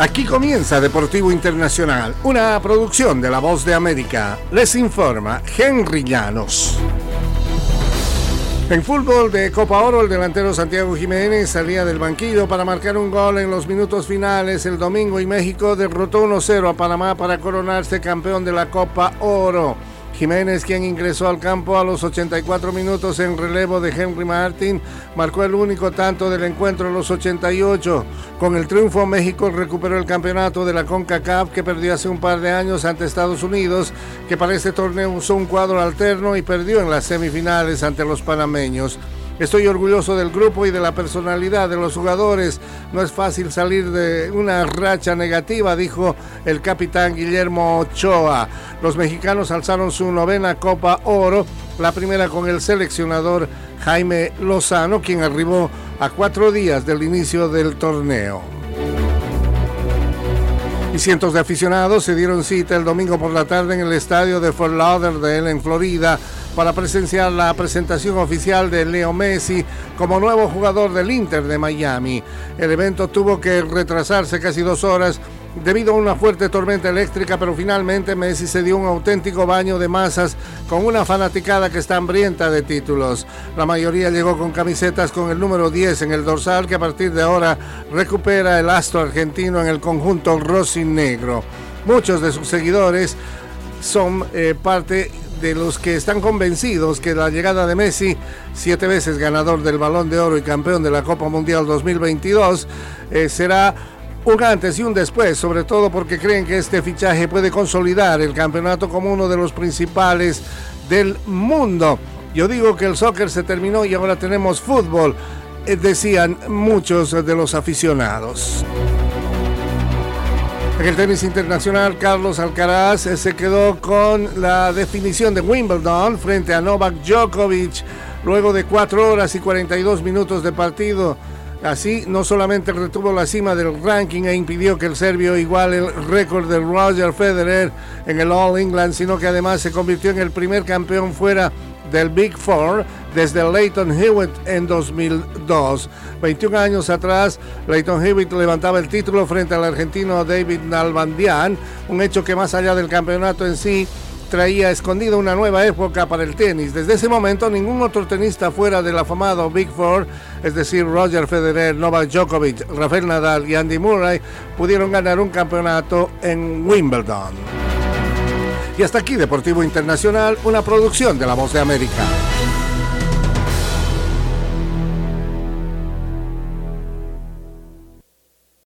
Aquí comienza Deportivo Internacional, una producción de La Voz de América. Les informa Henry Llanos. En fútbol de Copa Oro, el delantero Santiago Jiménez salía del banquillo para marcar un gol en los minutos finales el domingo y México derrotó 1-0 a Panamá para coronarse campeón de la Copa Oro. Jiménez, quien ingresó al campo a los 84 minutos en relevo de Henry Martin, marcó el único tanto del encuentro a los 88. Con el triunfo, México recuperó el campeonato de la CONCACAF que perdió hace un par de años ante Estados Unidos, que para este torneo usó un cuadro alterno y perdió en las semifinales ante los panameños. Estoy orgulloso del grupo y de la personalidad de los jugadores. No es fácil salir de una racha negativa, dijo el capitán Guillermo Ochoa. Los mexicanos alzaron su novena Copa Oro, la primera con el seleccionador Jaime Lozano, quien arribó a cuatro días del inicio del torneo. Y cientos de aficionados se dieron cita el domingo por la tarde en el estadio de Fort Lauderdale, en Florida, para presenciar la presentación oficial de Leo Messi como nuevo jugador del Inter de Miami. El evento tuvo que retrasarse casi dos horas debido a una fuerte tormenta eléctrica, pero finalmente Messi se dio un auténtico baño de masas con una fanaticada que está hambrienta de títulos. La mayoría llegó con camisetas con el número 10 en el dorsal que a partir de ahora recupera el astro argentino en el conjunto y negro. Muchos de sus seguidores son eh, parte de los que están convencidos que la llegada de Messi, siete veces ganador del Balón de Oro y campeón de la Copa Mundial 2022, eh, será un antes y un después, sobre todo porque creen que este fichaje puede consolidar el campeonato como uno de los principales del mundo. Yo digo que el soccer se terminó y ahora tenemos fútbol, eh, decían muchos de los aficionados. En el tenis internacional, Carlos Alcaraz eh, se quedó con la definición de Wimbledon frente a Novak Djokovic luego de 4 horas y 42 minutos de partido. Así, no solamente retuvo la cima del ranking e impidió que el serbio iguale el récord de Roger Federer en el All England, sino que además se convirtió en el primer campeón fuera del Big Four desde Leighton Hewitt en 2002. 21 años atrás, Leighton Hewitt levantaba el título frente al argentino David Nalbandian, un hecho que más allá del campeonato en sí, traía escondida una nueva época para el tenis. Desde ese momento, ningún otro tenista fuera del afamado Big Four, es decir, Roger Federer, Novak Djokovic, Rafael Nadal y Andy Murray, pudieron ganar un campeonato en Wimbledon. Y hasta aquí Deportivo Internacional, una producción de La Voz de América.